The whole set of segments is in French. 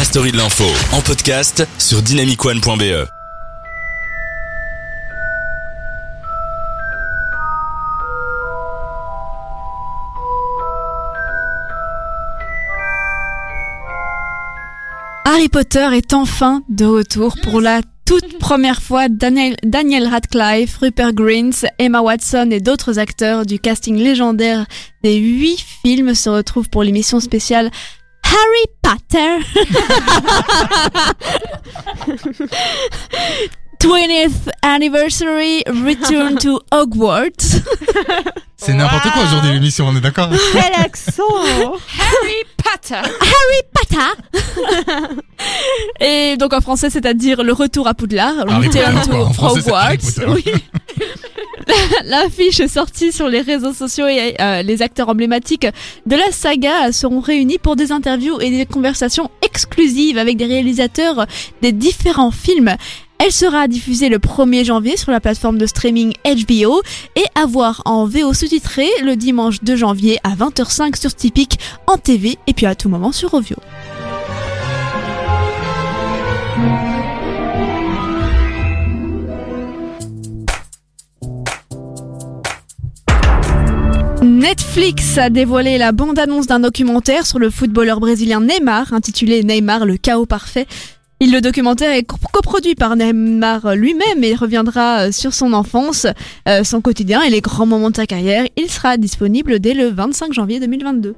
la story de l'info en podcast sur dynamicone.be. Harry Potter est enfin de retour pour la toute première fois. Daniel, Daniel Radcliffe, Rupert Grint, Emma Watson et d'autres acteurs du casting légendaire des huit films se retrouvent pour l'émission spéciale Harry Potter 20th Anniversary Return to Hogwarts. C'est n'importe quoi aujourd'hui l'émission, on est d'accord Quel accent Harry Potter. Harry Potter. Et donc en français, c'est-à-dire le retour à Poudlard, Harry Return Potter, to quoi. En français, c'est Harry Hogwarts. Potter. Oui. L'affiche sortie sur les réseaux sociaux et euh, les acteurs emblématiques de la saga seront réunis pour des interviews et des conversations exclusives avec des réalisateurs des différents films. Elle sera diffusée le 1er janvier sur la plateforme de streaming HBO et à voir en VO sous-titré le dimanche 2 janvier à 20h05 sur Typique en TV et puis à tout moment sur Ovio. Netflix a dévoilé la bande-annonce d'un documentaire sur le footballeur brésilien Neymar, intitulé Neymar, le chaos parfait. Il, le documentaire est co- coproduit par Neymar lui-même et reviendra euh, sur son enfance, euh, son quotidien et les grands moments de sa carrière. Il sera disponible dès le 25 janvier 2022.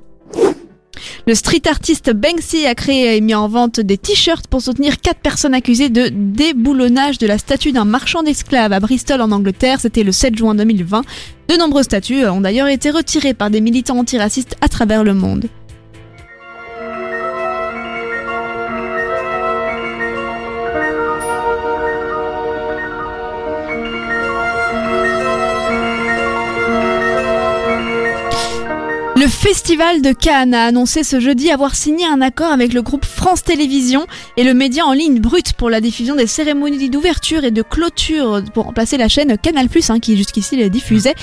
Le street artiste Banksy a créé et mis en vente des t-shirts pour soutenir quatre personnes accusées de déboulonnage de la statue d'un marchand d'esclaves à Bristol en Angleterre. C'était le 7 juin 2020. De nombreuses statues ont d'ailleurs été retirées par des militants antiracistes à travers le monde. Le Festival de Cannes a annoncé ce jeudi avoir signé un accord avec le groupe France Télévisions et le média en ligne Brut pour la diffusion des cérémonies d'ouverture et de clôture pour remplacer la chaîne Canal+, hein, qui jusqu'ici les diffusait.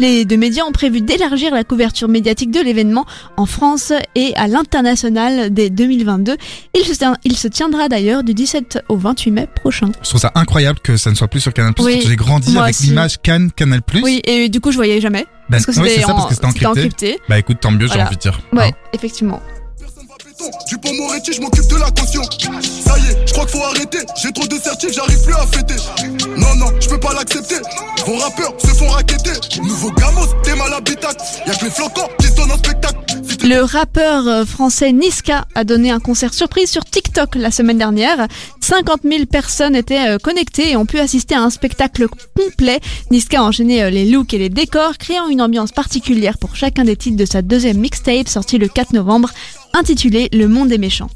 Les deux médias ont prévu d'élargir la couverture médiatique de l'événement en France et à l'international dès 2022. Il se, tient- il se tiendra d'ailleurs du 17 au 28 mai prochain. Je trouve ça incroyable que ça ne soit plus sur Canal+. Oui, J'ai grandi avec l'image Cannes, Canal+. Oui, et du coup je voyais jamais. Bah, Parce que oui, c'était c'est ça, en- parce que c'était c'était encrypté. Bah écoute, tant mieux, j'ai Voilà. envie de dire. Ouais, Hein. effectivement. Moretti, je m'occupe de la caution. Ça y est, je crois qu'il faut arrêter. J'ai trop de j'arrive plus à fêter. Non, non, je peux pas l'accepter. Vos rappeurs se font raqueter. Nouveau gamos, t'es mal. Y'a spectacle. Le rappeur euh, français Niska a donné un concert surprise sur TikTok la semaine dernière. 50 000 personnes étaient euh, connectées et ont pu assister à un spectacle complet. Niska a enchaîné euh, les looks et les décors, créant une ambiance particulière pour chacun des titres de sa deuxième mixtape sortie le 4 novembre, intitulée Le Monde des méchants.